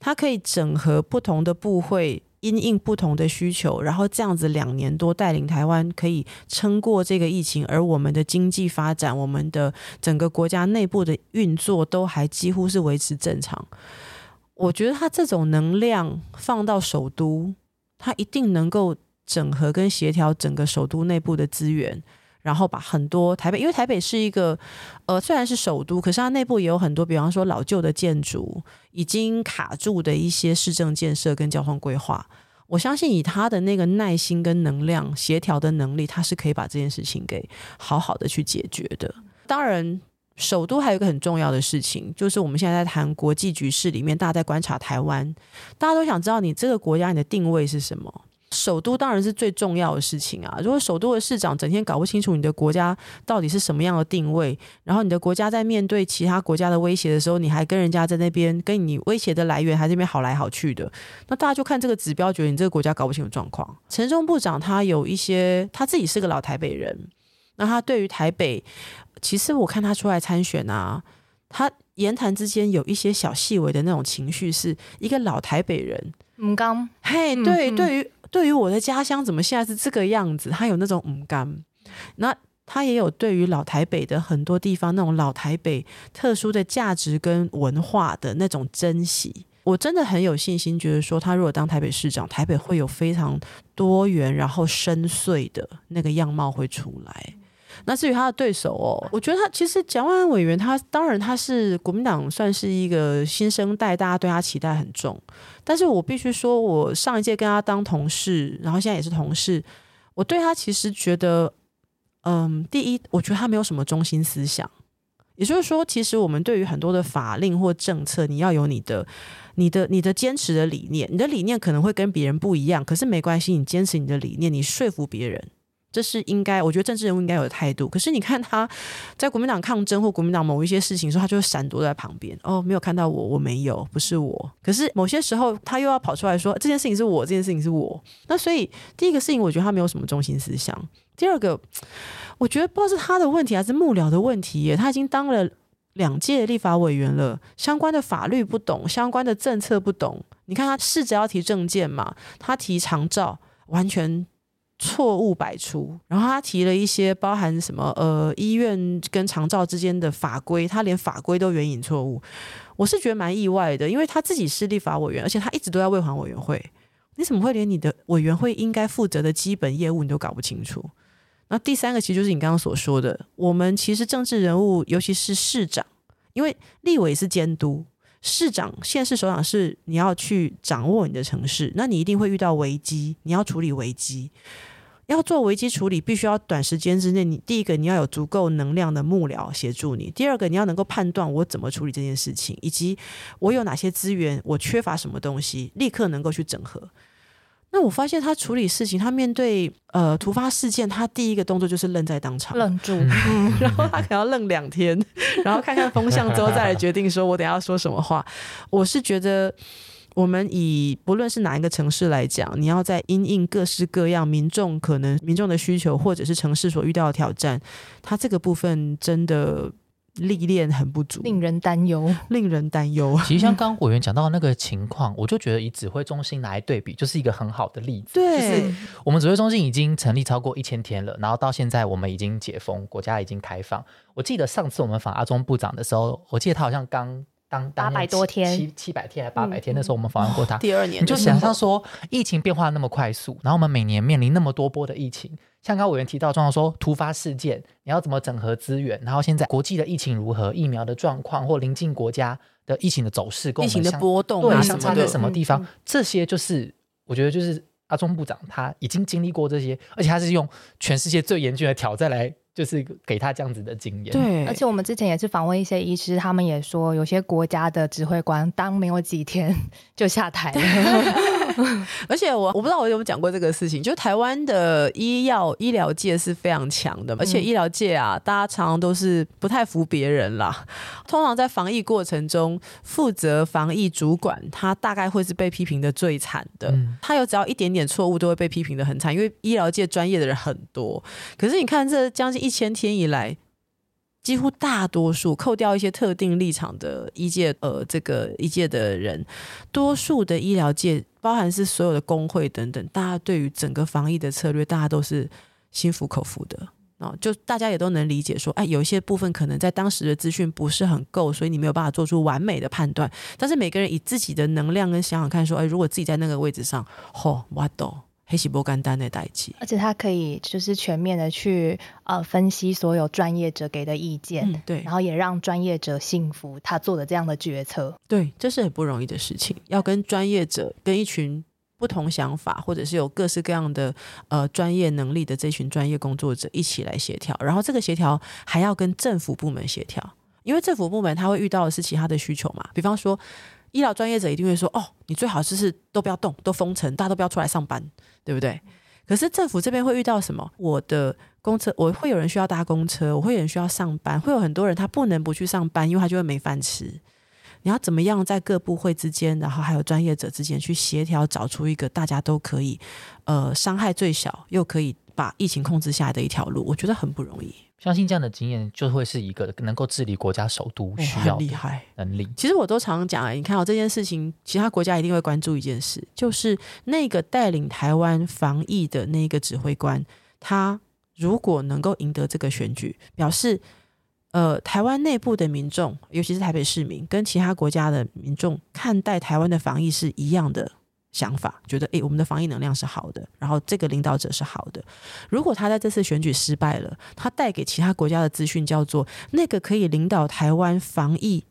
他可以整合不同的部会，因应不同的需求，然后这样子两年多带领台湾可以撑过这个疫情，而我们的经济发展，我们的整个国家内部的运作都还几乎是维持正常。我觉得他这种能量放到首都。他一定能够整合跟协调整个首都内部的资源，然后把很多台北，因为台北是一个呃虽然是首都，可是它内部也有很多，比方说老旧的建筑，已经卡住的一些市政建设跟交通规划。我相信以他的那个耐心跟能量协调的能力，他是可以把这件事情给好好的去解决的。当然。首都还有一个很重要的事情，就是我们现在在谈国际局势里面，大家在观察台湾，大家都想知道你这个国家你的定位是什么。首都当然是最重要的事情啊！如果首都的市长整天搞不清楚你的国家到底是什么样的定位，然后你的国家在面对其他国家的威胁的时候，你还跟人家在那边跟你威胁的来源还这边好来好去的，那大家就看这个指标，觉得你这个国家搞不清楚状况。陈忠部长他有一些他自己是个老台北人，那他对于台北，其实我看他出来参选啊，他言谈之间有一些小细微的那种情绪，是一个老台北人。嗯，刚嘿，对，对于。对于我的家乡怎么现在是这个样子？他有那种五感，那他也有对于老台北的很多地方那种老台北特殊的价值跟文化的那种珍惜。我真的很有信心，觉得说他如果当台北市长，台北会有非常多元然后深邃的那个样貌会出来。那至于他的对手哦，我觉得他其实蒋万安委员，他当然他是国民党算是一个新生代，大家对他期待很重。但是我必须说，我上一届跟他当同事，然后现在也是同事，我对他其实觉得，嗯，第一，我觉得他没有什么中心思想。也就是说，其实我们对于很多的法令或政策，你要有你的、你的、你的坚持的理念，你的理念可能会跟别人不一样，可是没关系，你坚持你的理念，你说服别人。这是应该，我觉得政治人物应该有的态度。可是你看他在国民党抗争或国民党某一些事情时候，他就会闪躲在旁边。哦，没有看到我，我没有，不是我。可是某些时候，他又要跑出来说这件事情是我，这件事情是我。那所以第一个事情，我觉得他没有什么中心思想。第二个，我觉得不知道是他的问题还是幕僚的问题耶。他已经当了两届立法委员了，相关的法律不懂，相关的政策不懂。你看他试着要提证件嘛，他提长照，完全。错误百出，然后他提了一些包含什么呃医院跟长照之间的法规，他连法规都援引错误，我是觉得蛮意外的，因为他自己是立法委员，而且他一直都在卫环委员会，你怎么会连你的委员会应该负责的基本业务你都搞不清楚？那第三个其实就是你刚刚所说的，我们其实政治人物，尤其是市长，因为立委是监督。市长、县市首长是你要去掌握你的城市，那你一定会遇到危机，你要处理危机，要做危机处理，必须要短时间之内，你第一个你要有足够能量的幕僚协助你，第二个你要能够判断我怎么处理这件事情，以及我有哪些资源，我缺乏什么东西，立刻能够去整合。那我发现他处理事情，他面对呃突发事件，他第一个动作就是愣在当场，愣住，然后他可能要愣两天，然后看看风向之后再来决定说我等下要说什么话。我是觉得，我们以不论是哪一个城市来讲，你要在因应各式各样民众可能民众的需求，或者是城市所遇到的挑战，他这个部分真的。历练很不足，令人担忧，令人担忧。其实像 刚委员讲到那个情况，我就觉得以指挥中心来对比，就是一个很好的例子。对，就是我们指挥中心已经成立超过一千天了，然后到现在我们已经解封，国家已经开放。我记得上次我们访阿中部长的时候，我记得他好像刚。当八百多天，七七百天还八百天，那时候我们访问过他。第二年，你就想象说，疫情变化那么快速，然后我们每年面临那么多波的疫情，像刚委员提到状况，说突发事件，你要怎么整合资源？然后现在国际的疫情如何，疫苗的状况或邻近国家的疫情的走势，疫情的波动对，相差在什么地方？这些就是我觉得就是阿中部长他已经经历过这些，而且他是用全世界最严峻的挑战来。就是给他这样子的经验，对。而且我们之前也是访问一些医师，他们也说，有些国家的指挥官当没有几天 就下台了。而且我我不知道我有没有讲过这个事情，就台湾的医药医疗界是非常强的，而且医疗界啊，大家常常都是不太服别人啦。通常在防疫过程中，负责防疫主管他大概会是被批评的最惨的，他有只要一点点错误都会被批评的很惨，因为医疗界专业的人很多。可是你看这将近一千天以来。几乎大多数扣掉一些特定立场的医界，呃，这个医界的人，多数的医疗界，包含是所有的工会等等，大家对于整个防疫的策略，大家都是心服口服的啊。就大家也都能理解说，哎，有一些部分可能在当时的资讯不是很够，所以你没有办法做出完美的判断。但是每个人以自己的能量跟想想看，说，哎，如果自己在那个位置上，吼，我懂。黑喜波干单的代际，而且他可以就是全面的去呃分析所有专业者给的意见，对，然后也让专业者信服他做的这样的决策，对，这是很不容易的事情，要跟专业者跟一群不同想法或者是有各式各样的呃专业能力的这群专业工作者一起来协调，然后这个协调还要跟政府部门协调。因为政府部门他会遇到的是其他的需求嘛，比方说医疗专业者一定会说，哦，你最好就是都不要动，都封城，大家都不要出来上班，对不对？可是政府这边会遇到什么？我的公车，我会有人需要搭公车，我会有人需要上班，会有很多人他不能不去上班，因为他就会没饭吃。你要怎么样在各部会之间，然后还有专业者之间去协调，找出一个大家都可以，呃，伤害最小，又可以把疫情控制下来的一条路？我觉得很不容易。相信这样的经验就会是一个能够治理国家首都需要厉害能力。其实我都常讲啊，你看到这件事情，其他国家一定会关注一件事，就是那个带领台湾防疫的那个指挥官，他如果能够赢得这个选举，表示。呃，台湾内部的民众，尤其是台北市民，跟其他国家的民众看待台湾的防疫是一样的想法，觉得诶，我们的防疫能量是好的，然后这个领导者是好的。如果他在这次选举失败了，他带给其他国家的资讯叫做那个可以领导台湾防疫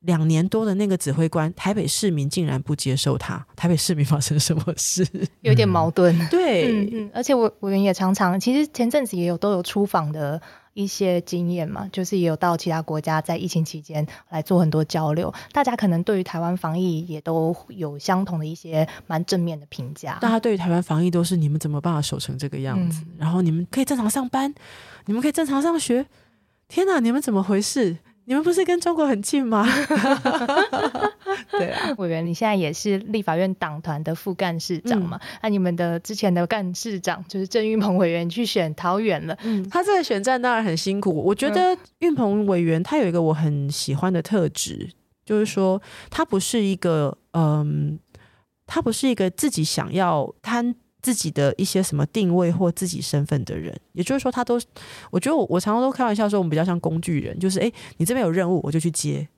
两年多的那个指挥官，台北市民竟然不接受他，台北市民发生什么事？有点矛盾。对，嗯嗯，而且我我也常常，其实前阵子也有都有出访的。一些经验嘛，就是也有到其他国家在疫情期间来做很多交流，大家可能对于台湾防疫也都有相同的一些蛮正面的评价。大家对于台湾防疫都是你们怎么办法守成这个样子？然后你们可以正常上班，你们可以正常上学。天哪，你们怎么回事？你们不是跟中国很近吗？对啊，委员，你现在也是立法院党团的副干事长嘛？那你们的之前的干事长就是郑运鹏委员去选桃园了，嗯，他这个选战当然很辛苦。我觉得运鹏委员他有一个我很喜欢的特质，就是说他不是一个嗯，他不是一个自己想要贪。自己的一些什么定位或自己身份的人，也就是说，他都，我觉得我我常常都开玩笑说，我们比较像工具人，就是哎，你这边有任务，我就去接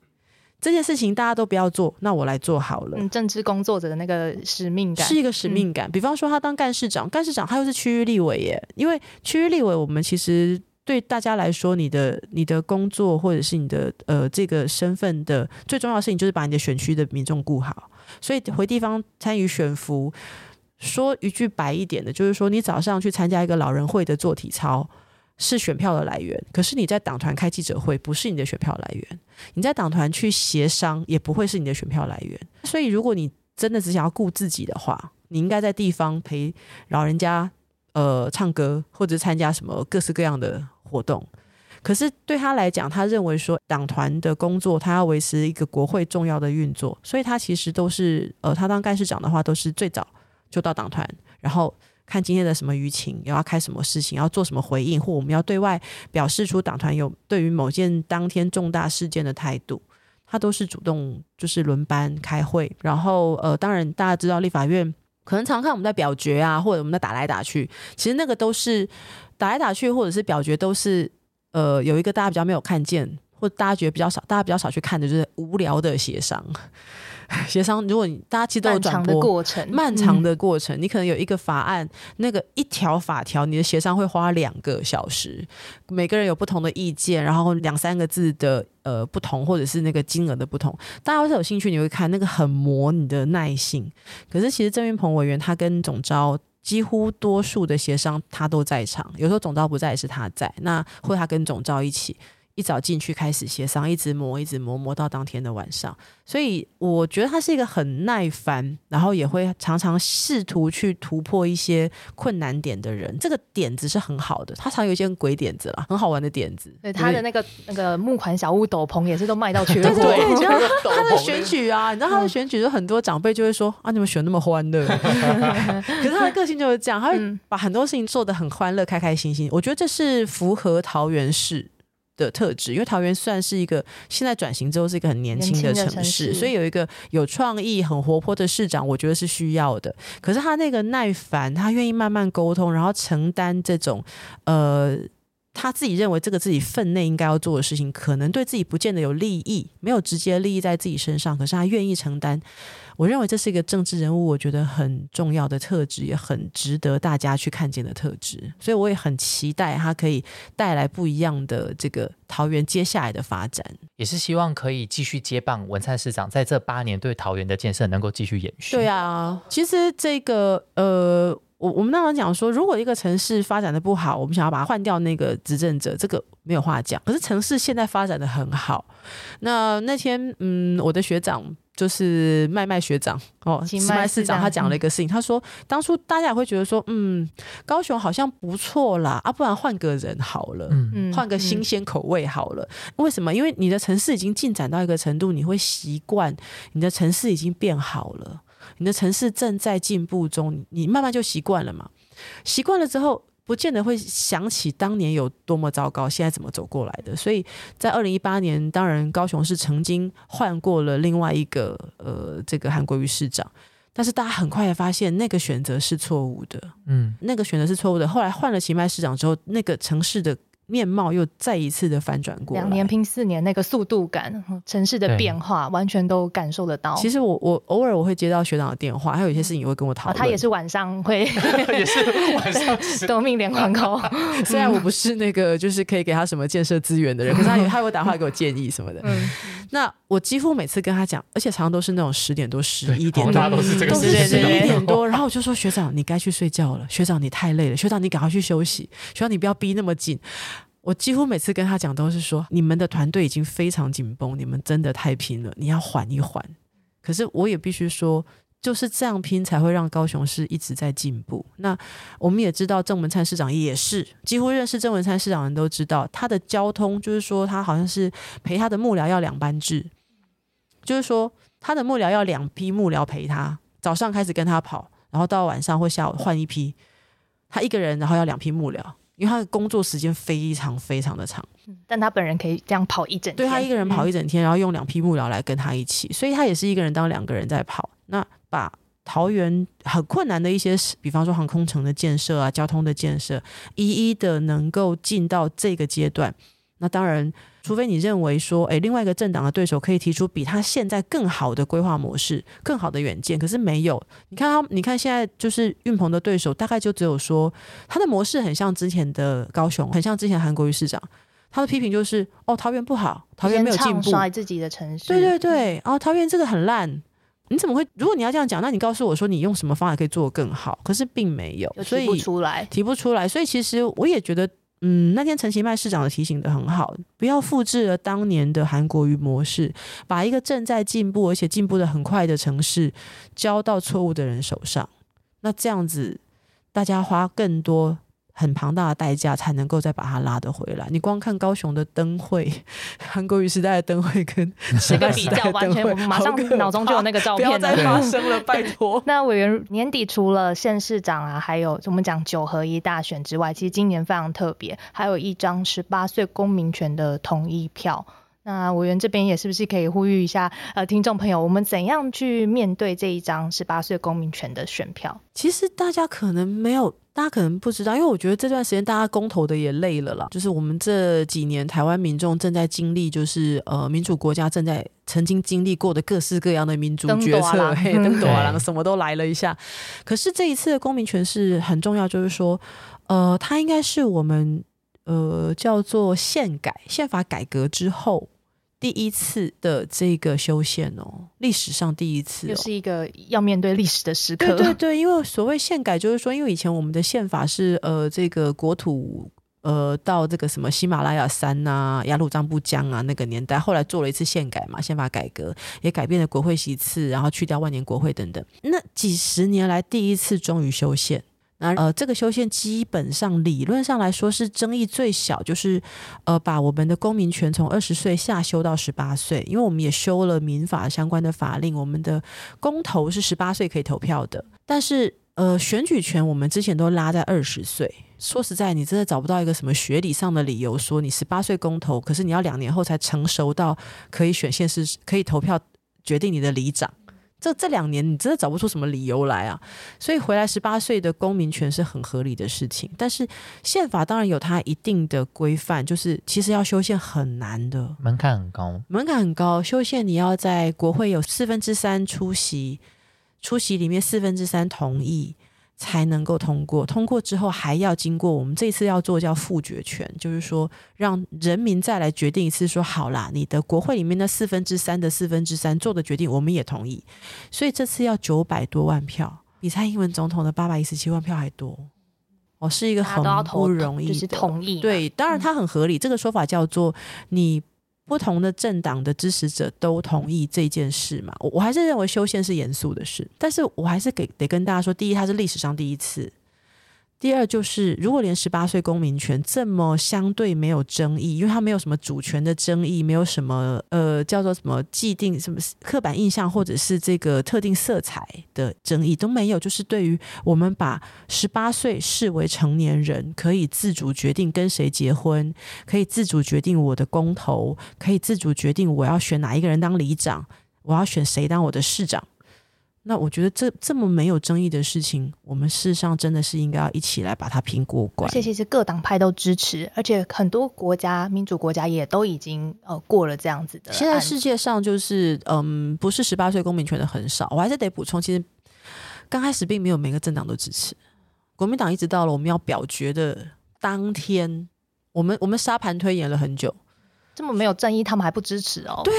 这件事情，大家都不要做，那我来做好了。嗯，政治工作者的那个使命感是一个使命感。比方说，他当干事长，干事长他又是区域立委耶，因为区域立委，我们其实对大家来说，你的你的工作或者是你的呃这个身份的最重要的事情，就是把你的选区的民众顾好，所以回地方参与选服。说一句白一点的，就是说，你早上去参加一个老人会的做体操，是选票的来源；可是你在党团开记者会，不是你的选票来源；你在党团去协商，也不会是你的选票来源。所以，如果你真的只想要顾自己的话，你应该在地方陪老人家，呃，唱歌或者参加什么各式各样的活动。可是对他来讲，他认为说党团的工作，他要维持一个国会重要的运作，所以他其实都是，呃，他当干事长的话，都是最早。就到党团，然后看今天的什么舆情，要开什么事情，要做什么回应，或我们要对外表示出党团有对于某件当天重大事件的态度，他都是主动就是轮班开会。然后呃，当然大家知道立法院可能常看我们在表决啊，或者我们在打来打去，其实那个都是打来打去，或者是表决都是呃有一个大家比较没有看见，或大家觉得比较少，大家比较少去看的就是无聊的协商。协商，如果你大家其实都有转播过程，漫长的过程，你可能有一个法案，那个一条法条，你的协商会花两个小时，每个人有不同的意见，然后两三个字的呃不同，或者是那个金额的不同，大家要是有兴趣，你会看那个很磨你的耐性。可是其实郑云鹏委员他跟总招几乎多数的协商他都在场，有时候总招不在也是他在，那或他跟总招一起。一早进去开始协商，一直磨，一直磨，磨到当天的晚上。所以我觉得他是一个很耐烦，然后也会常常试图去突破一些困难点的人。这个点子是很好的，他常有一些鬼点子啦，很好玩的点子。对他的那个那个木款小屋斗篷也是都卖到缺货。对，你知道他的选举啊，你知道他的选举，就很多长辈就会说啊，你们选那么欢乐。可是他的个性就是这样，他会把很多事情做的很欢乐、开开心心。我觉得这是符合桃园市。的特质，因为桃园算是一个现在转型之后是一个很年轻的城市，所以有一个有创意、很活泼的市长，我觉得是需要的。可是他那个耐烦，他愿意慢慢沟通，然后承担这种呃。他自己认为这个自己分内应该要做的事情，可能对自己不见得有利益，没有直接利益在自己身上，可是他愿意承担。我认为这是一个政治人物，我觉得很重要的特质，也很值得大家去看见的特质。所以我也很期待他可以带来不一样的这个桃园接下来的发展，也是希望可以继续接棒文灿市长在这八年对桃园的建设能够继续延续。对啊，其实这个呃。我我们那时候讲说，如果一个城市发展的不好，我们想要把它换掉那个执政者，这个没有话讲。可是城市现在发展的很好，那那天嗯，我的学长就是麦麦学长哦，麦市长，麦市长他讲了一个事情，他说当初大家也会觉得说，嗯，高雄好像不错啦，啊，不然换个人好了。嗯，嗯换个新鲜口味好了。为什么？因为你的城市已经进展到一个程度，你会习惯你的城市已经变好了，你的城市正在进步中，你慢慢就习惯了嘛。习惯了之后，不见得会想起当年有多么糟糕，现在怎么走过来的。所以在二零一八年，当然高雄市曾经换过了另外一个呃这个韩国瑜市长，但是大家很快的发现那个选择是错误的。嗯，那个选择是错误的。后来换了奇迈市长之后，那个城市的面貌又再一次的反转过来。两年拼四年，那个速度感、城市的变化，完全都感受得到。其实我我偶尔我会接到学长的电话，还有一些事情也会跟我讨啊，论。他也是晚上会 也是晚上夺 命连环 call，虽然我不是那个就是可以给他什么建设资源的人，可是他也他会打电话给我建议什么的。嗯，那我几乎每次跟他讲，而且常常都是那种十点多、十一点多哦大。家都是这个时间十一点多，然后我就说学长，你该去睡觉了。学长，你太累了。学长，你赶快去休息。学长，你不要逼那么紧。我几乎每次跟他讲都是说，你们的团队已经非常紧绷，你们真的太拼了，你要缓一缓。可是我也必须说，就是这样拼才会让高雄市一直在进步。那我们也知道郑文灿市长也是，几乎认识郑文灿市长的人都知道，他的交通就是说他好像是陪他的幕僚要两班制，就是说他的幕僚要两批幕僚陪他，早上开始跟他跑，然后到晚上或下午换一批，他一个人然后要两批幕僚。因为他的工作时间非常非常的长，但他本人可以这样跑一整天，对他一个人跑一整，整天，然后用两匹幕僚来跟他一起，所以他也是一个人当两个人在跑。那把桃园很困难的一些，比方说航空城的建设啊、交通的建设，一一的能够进到这个阶段。那当然，除非你认为说，诶，另外一个政党的对手可以提出比他现在更好的规划模式、更好的远见，可是没有。你看他，你看现在就是运鹏的对手，大概就只有说他的模式很像之前的高雄，很像之前韩国瑜市长。他的批评就是，哦，桃园不好，桃园没有进步，刷自己的城市，对对对，哦，桃园这个很烂，你怎么会？如果你要这样讲，那你告诉我说你用什么方法可以做得更好？可是并没有，所以提不出来。提不出来。所以其实我也觉得，嗯，那天陈其迈市长的提醒的很好，不要复制了当年的韩国瑜模式，把一个正在进步而且进步的很快的城市交到错误的人手上。那这样子，大家花更多。很庞大的代价才能够再把它拉得回来。你光看高雄的灯会，韩国瑜时代的灯会跟 这个比较完全，我们马上脑中就有那个照片不要再。发生了，拜托。那委员年底除了县市长啊，还有我们讲九合一大选之外，其实今年非常特别，还有一张十八岁公民权的同意票。那委员这边也是不是可以呼吁一下，呃，听众朋友，我们怎样去面对这一张十八岁公民权的选票？其实大家可能没有，大家可能不知道，因为我觉得这段时间大家公投的也累了啦。就是我们这几年台湾民众正在经历，就是呃民主国家正在曾经经历过的各式各样的民主登决策，嘿，登朵郎什么都来了一下。可是这一次的公民权是很重要，就是说，呃，它应该是我们呃叫做宪改宪法改革之后。第一次的这个修宪哦，历史上第一次、哦，又是一个要面对历史的时刻。对对对，因为所谓宪改，就是说，因为以前我们的宪法是呃，这个国土呃到这个什么喜马拉雅山呐、雅鲁藏布江啊那个年代，后来做了一次宪改嘛，宪法改革也改变了国会席次，然后去掉万年国会等等。那几十年来第一次终于修宪。那呃，这个修宪基本上理论上来说是争议最小，就是呃，把我们的公民权从二十岁下修到十八岁，因为我们也修了民法相关的法令，我们的公投是十八岁可以投票的，但是呃，选举权我们之前都拉在二十岁。说实在，你真的找不到一个什么学理上的理由说你十八岁公投，可是你要两年后才成熟到可以选县市、可以投票决定你的里长。这这两年你真的找不出什么理由来啊！所以回来十八岁的公民权是很合理的事情，但是宪法当然有它一定的规范，就是其实要修宪很难的，门槛很高。门槛很高。修宪你要在国会有四分之三出席，出席里面四分之三同意才能够通过。通过之后还要经过我们这次要做叫复决权，就是说让人民再来决定一次说，好啦，你的国会里面那四分之三的四分之三做的决定，我们也同意。所以这次要九百多万票。比蔡英文总统的八百一十七万票还多。哦，是一个很不容易的，就是同意。对，当然它很合理。这个说法叫做你不同的政党的支持者都同意这件事嘛。我我还是认为修宪是严肃的事，但是我还是给得跟大家说，第一，它是历史上第一次。第二就是，如果连十八岁公民权这么相对没有争议，因为它没有什么主权的争议，没有什么呃叫做什么既定什么刻板印象或者是这个特定色彩的争议都没有，就是对于我们把十八岁视为成年人，可以自主决定跟谁结婚，可以自主决定我的公投，可以自主决定我要选哪一个人当里长，我要选谁当我的市长。那我觉得这这么没有争议的事情，我们事实上真的是应该要一起来把它评过关。而且其实各党派都支持，而且很多国家民主国家也都已经呃过了这样子的。现在世界上就是嗯，不是十八岁公民权的很少。我还是得补充，其实刚开始并没有每个政党都支持。国民党一直到了我们要表决的当天，我们我们沙盘推演了很久。这么没有正义，他们还不支持哦。对，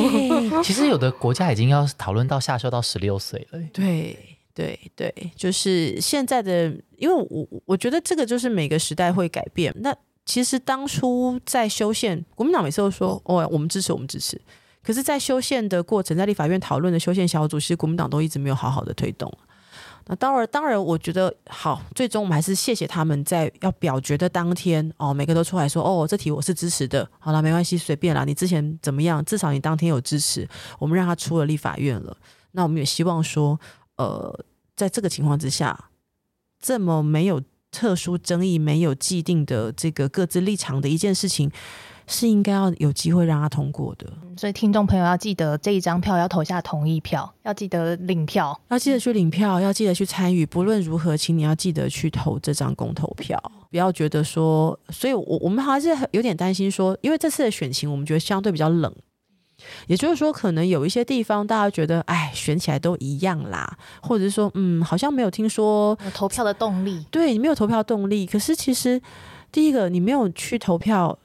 其实有的国家已经要讨论到下修到十六岁了。对，对，对，就是现在的，因为我我觉得这个就是每个时代会改变。那其实当初在修宪，国民党每次都说哦，我们支持，我们支持。可是，在修宪的过程，在立法院讨论的修宪小组，其实国民党都一直没有好好的推动。那当然，当然，我觉得好。最终，我们还是谢谢他们在要表决的当天哦，每个都出来说哦，这题我是支持的。好了，没关系，随便啦。你之前怎么样？至少你当天有支持，我们让他出了立法院了。那我们也希望说，呃，在这个情况之下，这么没有特殊争议、没有既定的这个各自立场的一件事情。是应该要有机会让他通过的，所以听众朋友要记得这一张票要投下同意票，要记得领票，要记得去领票，要记得去参与。不论如何，请你要记得去投这张公投票，不要觉得说，所以我我们还是有点担心说，因为这次的选情我们觉得相对比较冷，也就是说，可能有一些地方大家觉得，哎，选起来都一样啦，或者是说，嗯，好像没有听说投票的动力，对你没有投票动力。可是其实第一个，你没有去投票。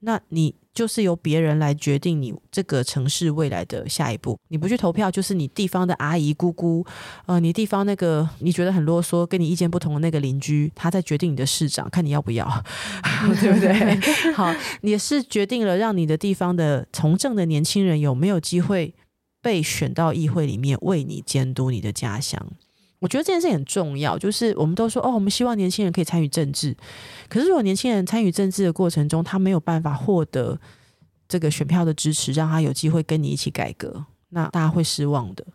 那你就是由别人来决定你这个城市未来的下一步。你不去投票，就是你地方的阿姨姑姑，呃，你地方那个你觉得很啰嗦、跟你意见不同的那个邻居，他在决定你的市长，看你要不要，对不对？好，也是决定了让你的地方的从政的年轻人有没有机会被选到议会里面为你监督你的家乡。我觉得这件事很重要，就是我们都说哦，我们希望年轻人可以参与政治。可是如果年轻人参与政治的过程中，他没有办法获得这个选票的支持，让他有机会跟你一起改革，那大家会失望的。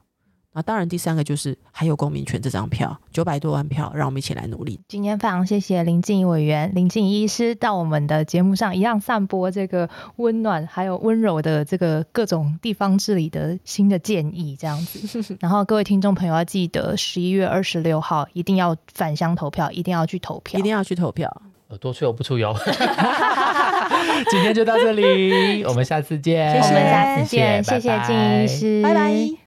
那当然，第三个就是还有公民权这张票，九百多万票，让我们一起来努力。今天非常谢谢林静怡委员、林静怡医师到我们的节目上，一样散播这个温暖还有温柔的这个各种地方治理的新的建议，这样子。然后各位听众朋友要记得，十一月二十六号一定要返乡投票，一定要去投票，一定要去投票。耳朵吹油不出油。今天就到这里，我们下次见。我们下次见，谢谢静医师，拜拜。